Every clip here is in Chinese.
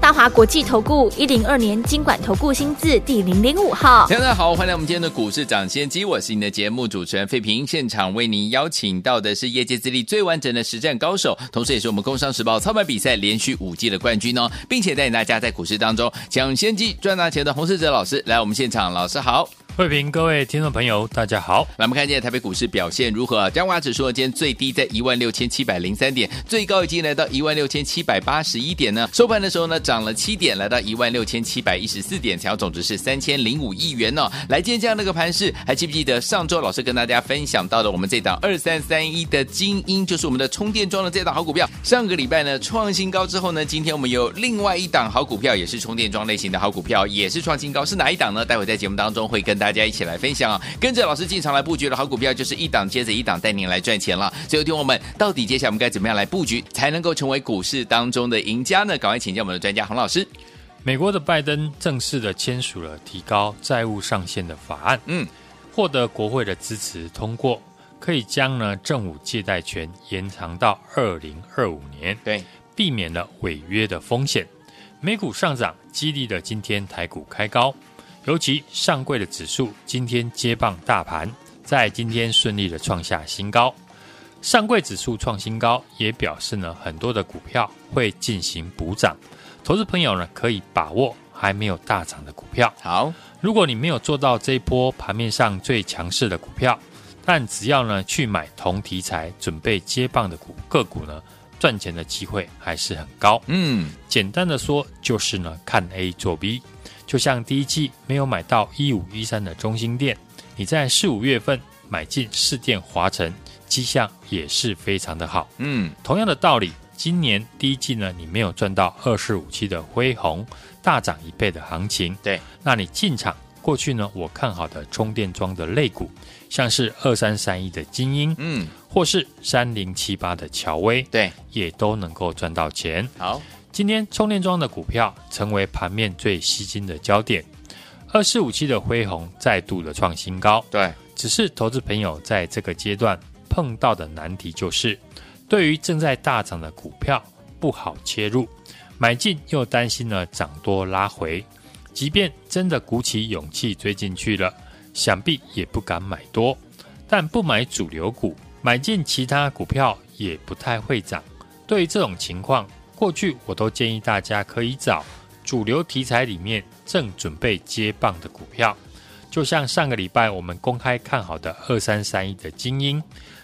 大华国际投顾一零二年经管投顾新字第零零五号，大家好，欢迎来我们今天的股市抢先机，我是你的节目主持人费平，现场为您邀请到的是业界资历最完整的实战高手，同时也是我们工商时报操盘比赛连续五季的冠军哦，并且带领大家在股市当中抢先机赚大钱的洪世哲老师来我们现场，老师好。慧平，各位听众朋友，大家好。来，我们看今天台北股市表现如何？加权指数今天最低在一万六千七百零三点，最高已经来到一万六千七百八十一点呢。收盘的时候呢，涨了七点，来到一万六千七百一十四点，成交总值是三千零五亿元哦。来，今天这样的一个盘势，还记不记得上周老师跟大家分享到的我们这档二三三一的精英，就是我们的充电桩的这档好股票。上个礼拜呢创新高之后呢，今天我们有另外一档好股票，也是充电桩类型的好股票，也是创新高，是哪一档呢？待会在节目当中会跟大一起来分享啊。跟着老师进场来布局的好股票，就是一档接着一档带您来赚钱了。所以，听我们到底接下来我们该怎么样来布局，才能够成为股市当中的赢家呢？赶快请教我们的专家洪老师。美国的拜登正式的签署了提高债务上限的法案，嗯，获得国会的支持通过，可以将呢政府借贷权延长到二零二五年，对，避免了违约的风险。美股上涨，激励了今天台股开高。尤其上柜的指数今天接棒大盘，在今天顺利的创下新高。上柜指数创新高，也表示呢很多的股票会进行补涨。投资朋友呢可以把握还没有大涨的股票。好，如果你没有做到这一波盘面上最强势的股票，但只要呢去买同题材准备接棒的股个股呢，赚钱的机会还是很高。嗯，简单的说就是呢看 A 做 B。就像第一季没有买到一五一三的中心店，你在四五月份买进市电华城，迹象也是非常的好。嗯，同样的道理，今年第一季呢，你没有赚到二四五七的辉宏大涨一倍的行情。对，那你进场过去呢，我看好的充电桩的类股，像是二三三一的精英，嗯，或是三零七八的乔威，对，也都能够赚到钱。好。今天充电桩的股票成为盘面最吸睛的焦点，二四五七的辉宏再度的创新高。对，只是投资朋友在这个阶段碰到的难题就是，对于正在大涨的股票不好切入，买进又担心呢涨多拉回，即便真的鼓起勇气追进去了，想必也不敢买多。但不买主流股，买进其他股票也不太会涨。对于这种情况，过去我都建议大家可以找主流题材里面正准备接棒的股票，就像上个礼拜我们公开看好的二三三一的精英，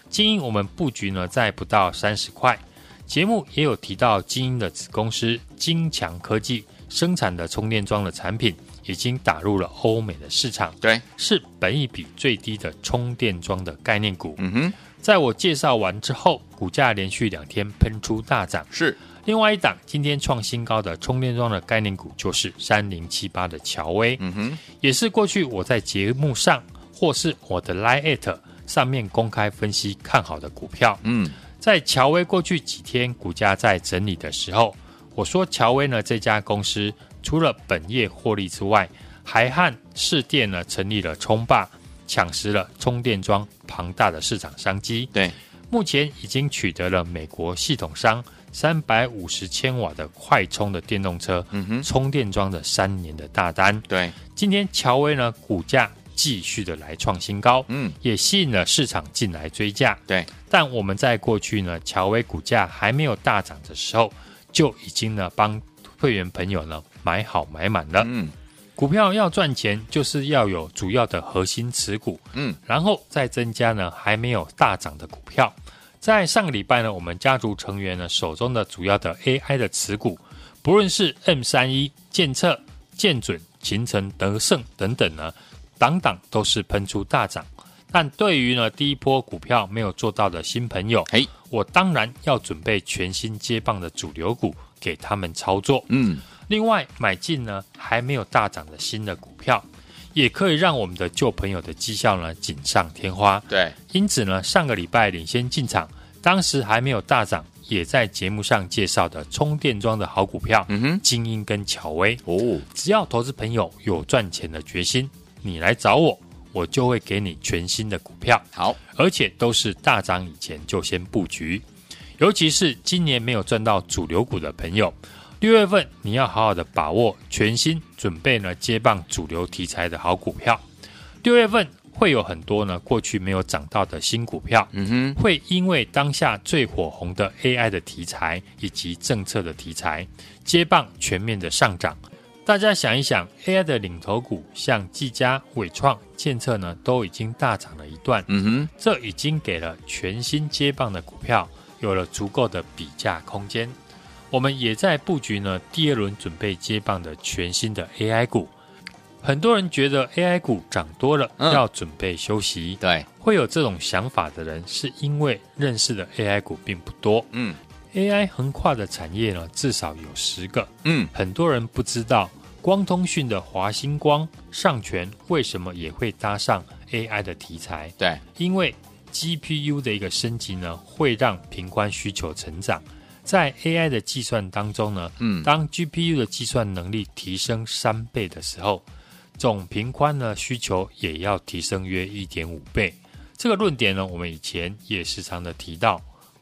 精英我们布局呢在不到三十块，节目也有提到精英的子公司金强科技生产的充电桩的产品已经打入了欧美的市场，对，是本一比最低的充电桩的概念股。嗯哼，在我介绍完之后，股价连续两天喷出大涨，是。另外一档今天创新高的充电桩的概念股就是三零七八的乔威，嗯哼，也是过去我在节目上或是我的 Line@ 上面公开分析看好的股票。嗯，在乔威过去几天股价在整理的时候，我说乔威呢这家公司除了本业获利之外，还和市电呢成立了充霸，抢食了充电桩庞大的市场商机。对，目前已经取得了美国系统商。三百五十千瓦的快充的电动车，嗯哼，充电桩的三年的大单，对，今天乔威呢股价继续的来创新高，嗯，也吸引了市场进来追价，对。但我们在过去呢，乔威股价还没有大涨的时候，就已经呢帮会员朋友呢买好买满了，嗯，股票要赚钱，就是要有主要的核心持股，嗯，然后再增加呢还没有大涨的股票。在上个礼拜呢，我们家族成员呢手中的主要的 AI 的持股，不论是 M 三一、建策、建准、秦城、德胜等等呢，档档都是喷出大涨。但对于呢第一波股票没有做到的新朋友，嘿，我当然要准备全新接棒的主流股给他们操作。嗯，另外买进呢还没有大涨的新的股票。也可以让我们的旧朋友的绩效呢锦上添花。对，因此呢，上个礼拜领先进场，当时还没有大涨，也在节目上介绍的充电桩的好股票，嗯哼，精英跟巧威。哦，只要投资朋友有赚钱的决心，你来找我，我就会给你全新的股票，好，而且都是大涨以前就先布局。尤其是今年没有赚到主流股的朋友，六月份你要好好的把握全新准备呢接棒主流题材的好股票。六月份会有很多呢过去没有涨到的新股票，嗯哼，会因为当下最火红的 AI 的题材以及政策的题材接棒全面的上涨。大家想一想，AI 的领头股像技嘉、伟创、建策呢都已经大涨了一段，嗯哼，这已经给了全新接棒的股票。有了足够的比价空间，我们也在布局呢。第二轮准备接棒的全新的 AI 股，很多人觉得 AI 股涨多了，嗯、要准备休息。对，会有这种想法的人，是因为认识的 AI 股并不多。嗯，AI 横跨的产业呢，至少有十个。嗯，很多人不知道光通讯的华星光、上全为什么也会搭上 AI 的题材。对，因为。GPU 的一个升级呢，会让频宽需求成长。在 AI 的计算当中呢，嗯，当 GPU 的计算能力提升三倍的时候，总频宽呢需求也要提升约一点五倍。这个论点呢，我们以前也时常的提到，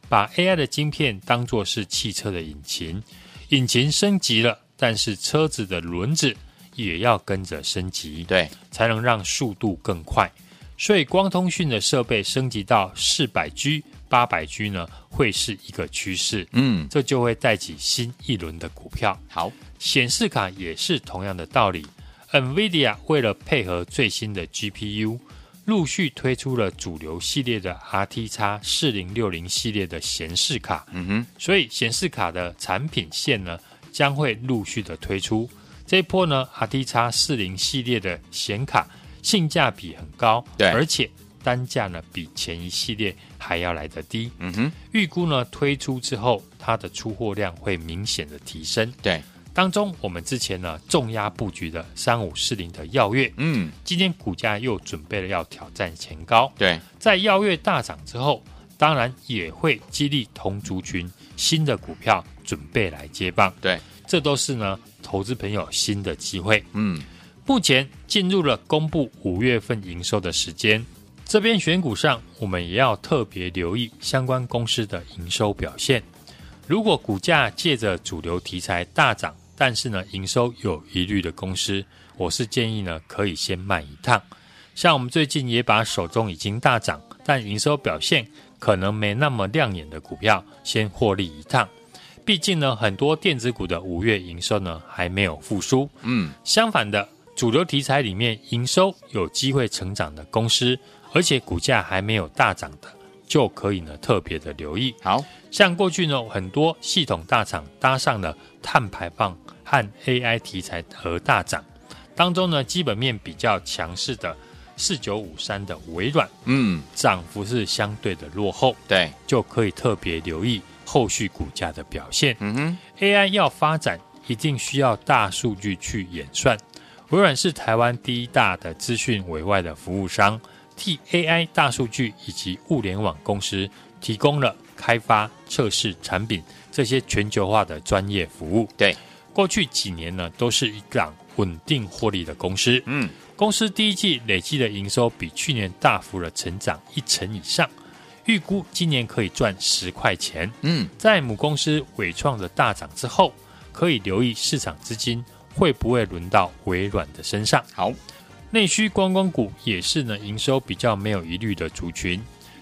把 AI 的晶片当作是汽车的引擎，引擎升级了，但是车子的轮子也要跟着升级，对，才能让速度更快。所以，光通讯的设备升级到四百 G、八百 G 呢，会是一个趋势。嗯，这就会带起新一轮的股票。好，显示卡也是同样的道理。NVIDIA 为了配合最新的 GPU，陆续推出了主流系列的 RTX 四零六零系列的显示卡。嗯哼，所以显示卡的产品线呢，将会陆续的推出。这一波呢，RTX 四零系列的显卡。性价比很高，对，而且单价呢比前一系列还要来得低。嗯哼，预估呢推出之后，它的出货量会明显的提升。对，当中我们之前呢重压布局的三五四零的耀月，嗯，今天股价又准备了要挑战前高。对，在耀月大涨之后，当然也会激励同族群新的股票准备来接棒。对，这都是呢投资朋友新的机会。嗯。目前进入了公布五月份营收的时间，这边选股上，我们也要特别留意相关公司的营收表现。如果股价借着主流题材大涨，但是呢营收有疑虑的公司，我是建议呢可以先卖一趟。像我们最近也把手中已经大涨，但营收表现可能没那么亮眼的股票先获利一趟。毕竟呢很多电子股的五月营收呢还没有复苏。嗯，相反的。主流题材里面，营收有机会成长的公司，而且股价还没有大涨的，就可以呢特别的留意。好，像过去呢很多系统大厂搭上了碳排放和 AI 题材和大涨，当中呢基本面比较强势的四九五三的微软，嗯，涨幅是相对的落后，对，就可以特别留意后续股价的表现。嗯哼，AI 要发展，一定需要大数据去演算。微软是台湾第一大的资讯委外的服务商，替 AI 大数据以及物联网公司提供了开发、测试产品这些全球化的专业服务。对，过去几年呢，都是一档稳定获利的公司。嗯，公司第一季累计的营收比去年大幅的成长一成以上，预估今年可以赚十块钱。嗯，在母公司伟创的大涨之后，可以留意市场资金。会不会轮到微软的身上？好，内需观光股也是呢，营收比较没有疑虑的族群。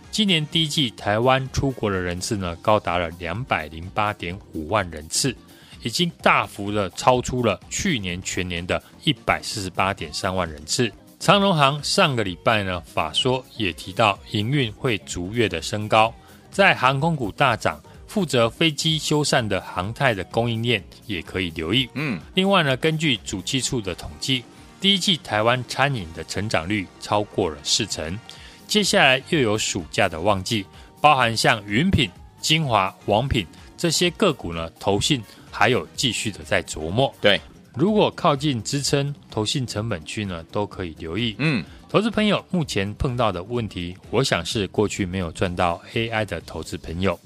今年第一季台湾出国的人次呢，高达了两百零八点五万人次，已经大幅的超出了去年全年的一百四十八点三万人次。长荣航上个礼拜呢，法说也提到营运会逐月的升高，在航空股大涨。负责飞机修缮的航太的供应链也可以留意。嗯，另外呢，根据主计处的统计，第一季台湾餐饮的成长率超过了四成。接下来又有暑假的旺季，包含像云品、精华、王品这些个股呢，投信还有继续的在琢磨。对，如果靠近支撑投信成本区呢，都可以留意。嗯，投资朋友目前碰到的问题，我想是过去没有赚到 AI 的投资朋友。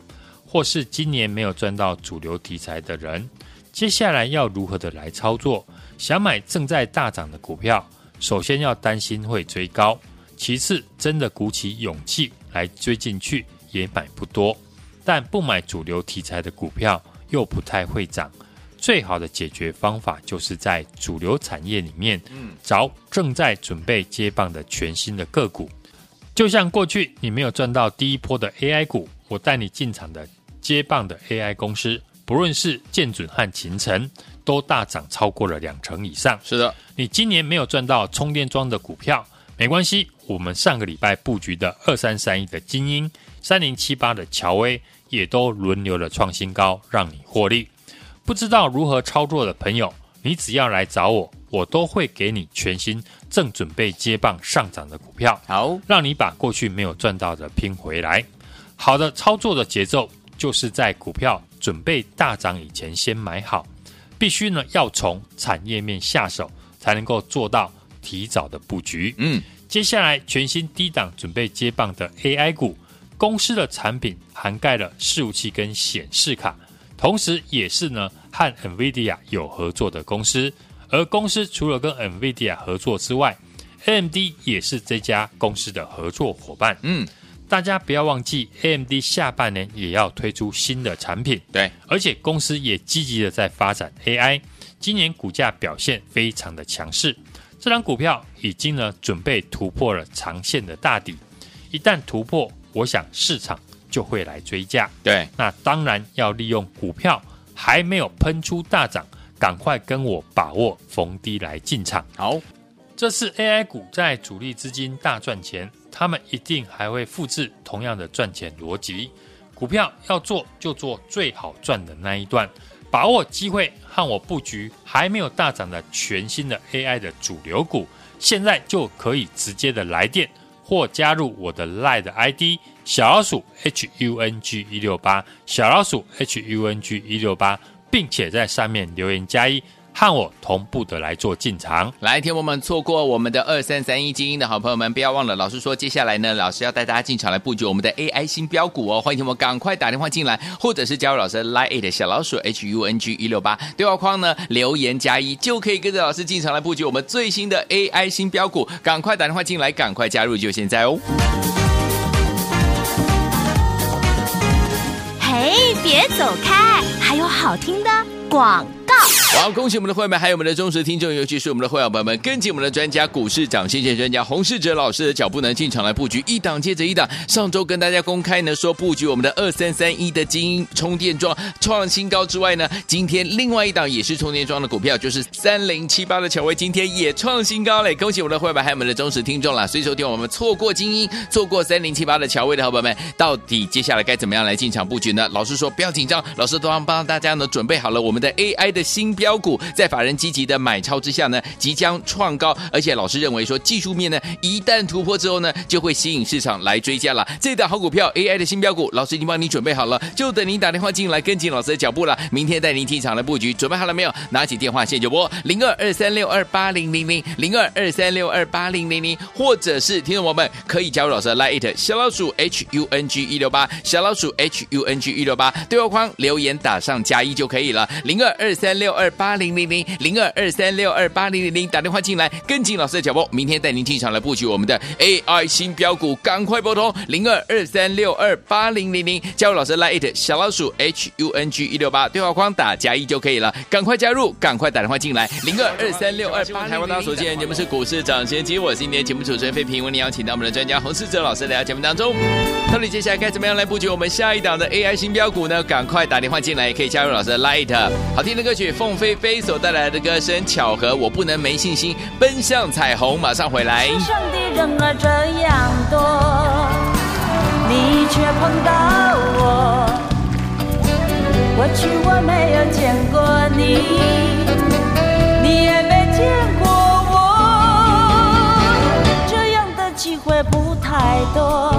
或是今年没有赚到主流题材的人，接下来要如何的来操作？想买正在大涨的股票，首先要担心会追高，其次真的鼓起勇气来追进去也买不多，但不买主流题材的股票又不太会涨。最好的解决方法就是在主流产业里面，找正在准备接棒的全新的个股。就像过去你没有赚到第一波的 AI 股，我带你进场的接棒的 AI 公司，不论是建准和勤诚，都大涨超过了两成以上。是的，你今年没有赚到充电桩的股票，没关系，我们上个礼拜布局的二三三一的精英、三零七八的乔威，也都轮流的创新高，让你获利。不知道如何操作的朋友，你只要来找我，我都会给你全新正准备接棒上涨的股票，好，让你把过去没有赚到的拼回来。好的操作的节奏，就是在股票准备大涨以前先买好，必须呢要从产业面下手，才能够做到提早的布局。嗯，接下来全新低档准备接棒的 AI 股，公司的产品涵盖了伺服器跟显示卡。同时，也是呢和 NVIDIA 有合作的公司，而公司除了跟 NVIDIA 合作之外，AMD 也是这家公司的合作伙伴。嗯，大家不要忘记，AMD 下半年也要推出新的产品。对，而且公司也积极的在发展 AI，今年股价表现非常的强势。这张股票已经呢准备突破了长线的大底，一旦突破，我想市场。就会来追价，对，那当然要利用股票还没有喷出大涨，赶快跟我把握逢低来进场。好，这次 AI 股在主力资金大赚钱，他们一定还会复制同样的赚钱逻辑。股票要做就做最好赚的那一段，把握机会和我布局还没有大涨的全新的 AI 的主流股，现在就可以直接的来电。或加入我的 LINE 的 ID 小老鼠 H U N G 一六八小老鼠 H U N G 一六八，并且在上面留言加一。和我同步的来做进场，来，听我们错过我们的二三三一精英的好朋友们，不要忘了，老师说接下来呢，老师要带大家进场来布局我们的 AI 新标股哦，欢迎听我们赶快打电话进来，或者是加入老师的 Line 小老鼠 H U N G 一六八对话框呢留言加一，就可以跟着老师进场来布局我们最新的 AI 新标股，赶快打电话进来，赶快加入，就现在哦！嘿，别走开，还有好听的广。好，恭喜我们的会员，还有我们的忠实听众，尤其是我们的会员朋友们，跟紧我们的专家股市涨先见专家洪世哲老师的脚步呢，进场来布局一档接着一档。上周跟大家公开呢，说布局我们的二三三一的精英充电桩创新高之外呢，今天另外一档也是充电桩的股票，就是三零七八的乔威，今天也创新高嘞！恭喜我们的会员，还有我们的忠实听众啦。所以说，听我们错过精英，错过三零七八的乔威的好朋友们，到底接下来该怎么样来进场布局呢？老师说不要紧张，老师都帮帮大家呢准备好了我们的 AI 的新标。标股在法人积极的买超之下呢，即将创高，而且老师认为说技术面呢，一旦突破之后呢，就会吸引市场来追加了。这档好股票 AI 的新标股，老师已经帮你准备好了，就等您打电话进来跟紧老师的脚步了。明天带您进场的布局，准备好了没有？拿起电话线就拨零二二三六二八零零零零二二三六二八零零零，或者是听众朋友们可以加入老师的 Line 小老鼠 H U N G 一六八小老鼠 H U N G 一六八对话框留言打上加一就可以了。零二二三六二八零零零零二二三六二八零零零打电话进来，跟紧老师的脚步，明天带您进场来布局我们的 AI 新标股，赶快拨通零二二三六二八零零零，加入老师 Lite 小老鼠 H U N G 一六八对话框打加一就可以了，赶快加入，赶快打电话进来零二二三六二八。台湾大家所见节目是股市涨先机，我是今天节目主持人费平，为您邀请到我们的专家洪世哲老师来到节目当中，到底接下来该怎么样来布局我们下一档的 AI 新标股呢？赶快打电话进来，也可以加入老师的 Lite 好听的歌曲凤飞飞。所带来的歌声巧合，我不能没信心，奔向彩虹，马上回来。上的人儿这样多，你却碰到我。过去我没有见过你，你也没见过我，这样的机会不太多，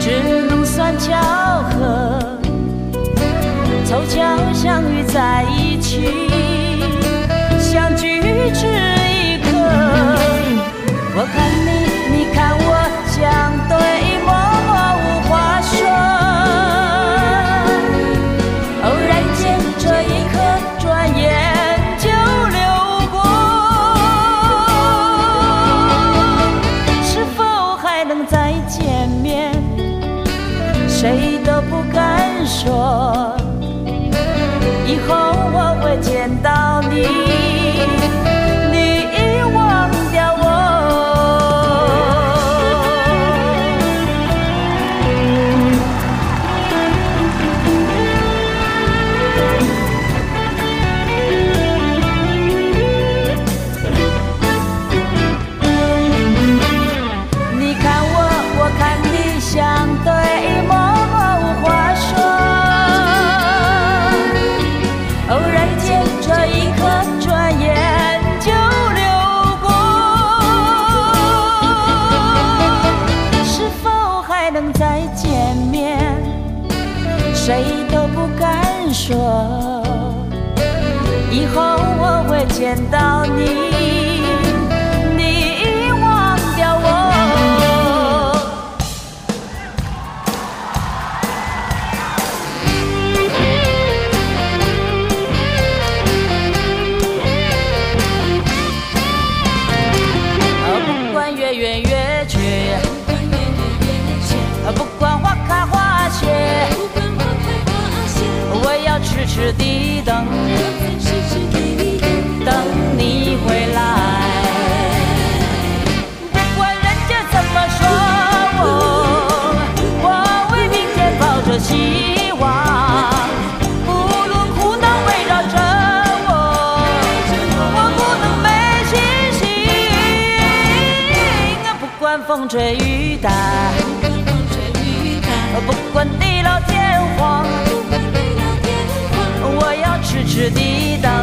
只能算巧合。凑巧相遇在一，相聚只一刻。我看我永远支持，等你回来。不管人家怎么说？我，我为明天抱着希望，不论苦恼围绕着我。我不能没信心，不管风吹雨打，不管地老。是抵挡。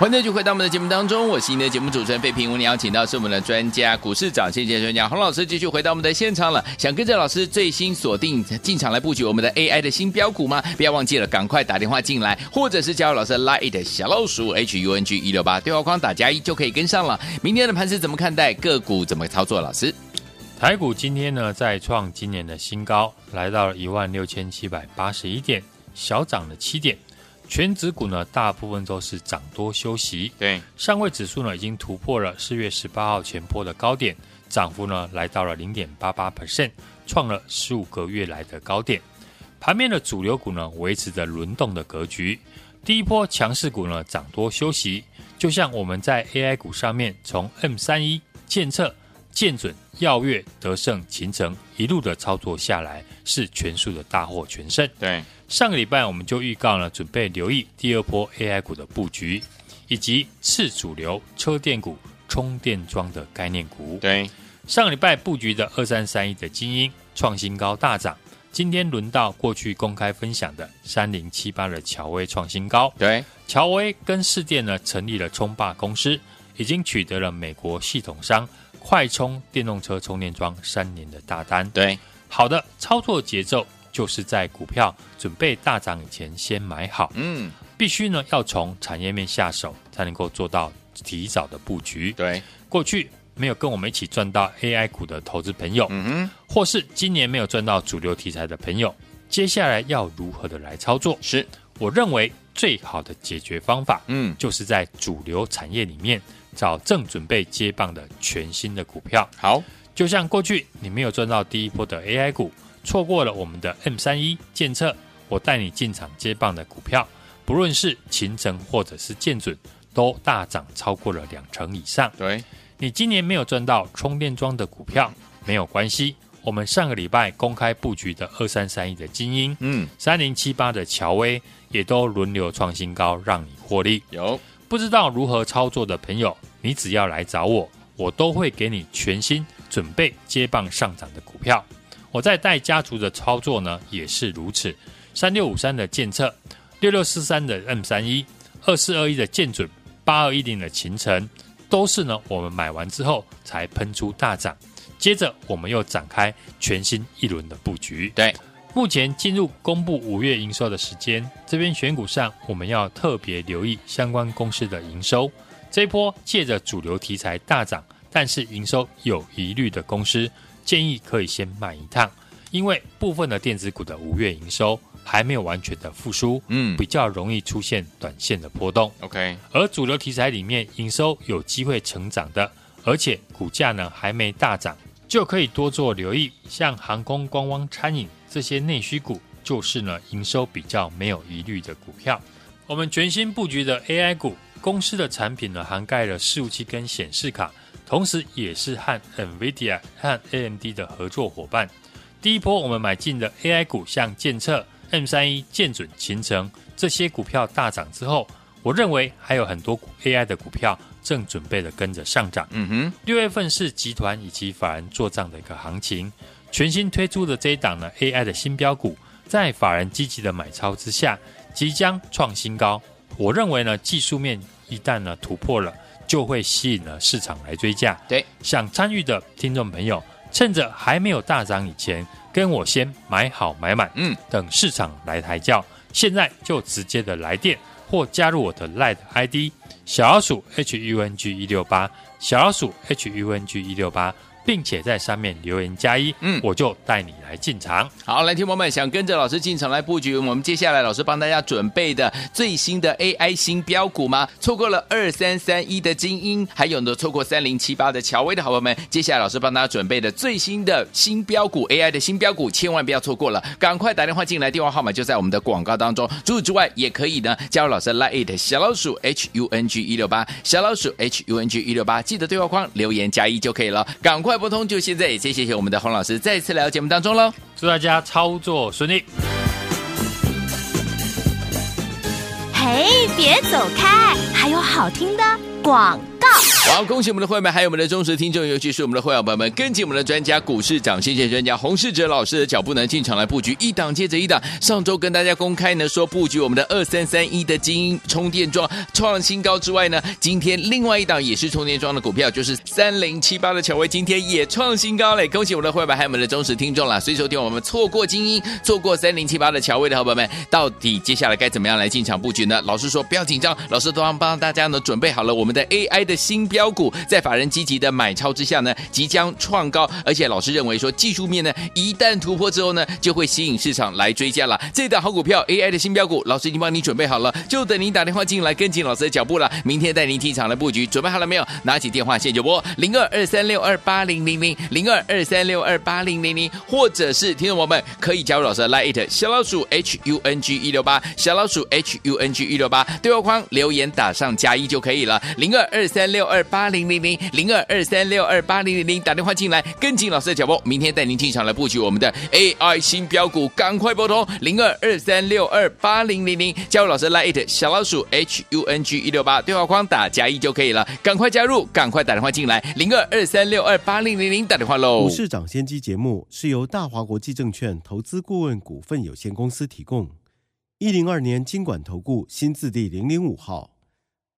欢迎继续回到我们的节目当中，我是您的节目主持人费平。我们邀请到是我们的专家股市长，谢谢专家洪老师，继续回到我们的现场了。想跟着老师最新锁定进场来布局我们的 AI 的新标股吗？不要忘记了，赶快打电话进来，或者是加入老师 Line 小老鼠 HUNG 一六八对话框打加一就可以跟上了。明天的盘势怎么看待？个股怎么操作？老师，台股今天呢再创今年的新高，来到了一万六千七百八十一点，小涨了七点。权值股呢，大部分都是涨多休息。对，上位指数呢已经突破了四月十八号前波的高点，涨幅呢来到了零点八八 percent，创了十五个月来的高点。盘面的主流股呢维持着轮动的格局，第一波强势股呢涨多休息，就像我们在 AI 股上面从 M 三一、建测、建准、耀月、德胜、秦城一路的操作下来，是全数的大获全胜。对，上个礼拜我们就预告了，准备留意第二波 AI 股的布局，以及次主流车电股、充电桩的概念股。对，上个礼拜布局的二三三一的精英创新高大涨。今天轮到过去公开分享的三零七八的乔威创新高。对，乔威跟市电呢成立了冲霸公司，已经取得了美国系统商快充电动车充电桩三年的大单。对，好的操作节奏就是在股票准备大涨以前先买好。嗯，必须呢要从产业面下手，才能够做到提早的布局。对，过去。没有跟我们一起赚到 AI 股的投资朋友，嗯哼，或是今年没有赚到主流题材的朋友，接下来要如何的来操作？是我认为最好的解决方法，嗯，就是在主流产业里面找正准备接棒的全新的股票。好，就像过去你没有赚到第一波的 AI 股，错过了我们的 M 三一建测，我带你进场接棒的股票，不论是秦城或者是建准，都大涨超过了两成以上。对。你今年没有赚到充电桩的股票没有关系，我们上个礼拜公开布局的二三三一的精英，嗯，三零七八的乔威也都轮流创新高，让你获利。有不知道如何操作的朋友，你只要来找我，我都会给你全新准备接棒上涨的股票。我在带家族的操作呢，也是如此。三六五三的建测，六六四三的 M 三一，二四二一的建准，八二一零的勤诚。都是呢，我们买完之后才喷出大涨，接着我们又展开全新一轮的布局。对，目前进入公布五月营收的时间，这边选股上我们要特别留意相关公司的营收。这一波借着主流题材大涨，但是营收有疑虑的公司，建议可以先买一趟，因为部分的电子股的五月营收。还没有完全的复苏，嗯，比较容易出现短线的波动。OK，而主流题材里面营收有机会成长的，而且股价呢还没大涨，就可以多做留意。像航空、观光、餐饮这些内需股，就是呢营收比较没有疑虑的股票。我们全新布局的 AI 股，公司的产品呢涵盖了伺服器跟显示卡，同时也是和 NVIDIA 和 AMD 的合作伙伴。第一波我们买进的 AI 股，像建测。M 三一、建准、勤诚这些股票大涨之后，我认为还有很多 AI 的股票正准备的跟着上涨。嗯哼，六月份是集团以及法人做账的一个行情，全新推出的这一档呢 AI 的新标股，在法人积极的买超之下，即将创新高。我认为呢，技术面一旦呢突破了，就会吸引了市场来追价。对，想参与的听众朋友，趁着还没有大涨以前。跟我先买好买满，嗯，等市场来抬轿，现在就直接的来电或加入我的 Line ID 小老鼠 H U N G 一六八，小老鼠 H U N G 一六八。并且在上面留言加一，嗯，我就带你来进场。好，来听友们想跟着老师进场来布局，我们接下来老师帮大家准备的最新的 AI 新标股吗？错过了二三三一的精英，还有呢错过三零七八的乔威的好朋友们，接下来老师帮大家准备的最新的新标股 AI 的新标股，千万不要错过了，赶快打电话进来，电话号码就在我们的广告当中。除此之外，也可以呢加入老师 Line It 小老鼠 H U N G 一六八，小老鼠 H U N G 一六八，记得对话框留言加一就可以了，赶快。快拨通，就现在！也谢谢我们的洪老师再次来到节目当中喽，祝大家操作顺利。嘿，别走开，还有好听的广。好，恭喜我们的会员，还有我们的忠实听众，尤其是我们的会员朋友们，跟紧我们的专家股市涨先见专家洪世哲老师的脚步呢，进场来布局一档接着一档。上周跟大家公开呢，说布局我们的二三三一的精英充电桩创新高之外呢，今天另外一档也是充电桩的股票，就是三零七八的乔威，今天也创新高嘞！恭喜我们的会员，还有我们的忠实听众啦。所以说，听我们错过精英，错过三零七八的乔威的好朋友们，到底接下来该怎么样来进场布局呢？老师说不要紧张，老师都帮帮大家呢准备好了我们的 AI 的的新。标股，在法人积极的买超之下呢，即将创高，而且老师认为说技术面呢，一旦突破之后呢，就会吸引市场来追加了。这档好股票 AI 的新标股，老师已经帮你准备好了，就等您打电话进来跟紧老师的脚步了。明天带您进场来布局，准备好了没有？拿起电话线就拨零二二三六二八零零零零二二三六二八零零零，或者是听众朋友们可以加入老师的 Line 小老鼠 H U N G 一六八小老鼠 H U N G 一六八对话框留言打上加一就可以了。零二二三三六二八零零零零二二三六二八零零零打电话进来跟紧老师的脚步，明天带您进场来布局我们的 AI 新标股，赶快拨通零二二三六二八零零零加入老师 Lite 小老鼠 H U N G 一六八对话框打加一就可以了，赶快加入，赶快打电话进来零二二三六二八零零零打电话喽。股市涨先机节目是由大华国际证券投资顾问股份有限公司提供，一零二年金管投顾新字第零零五号。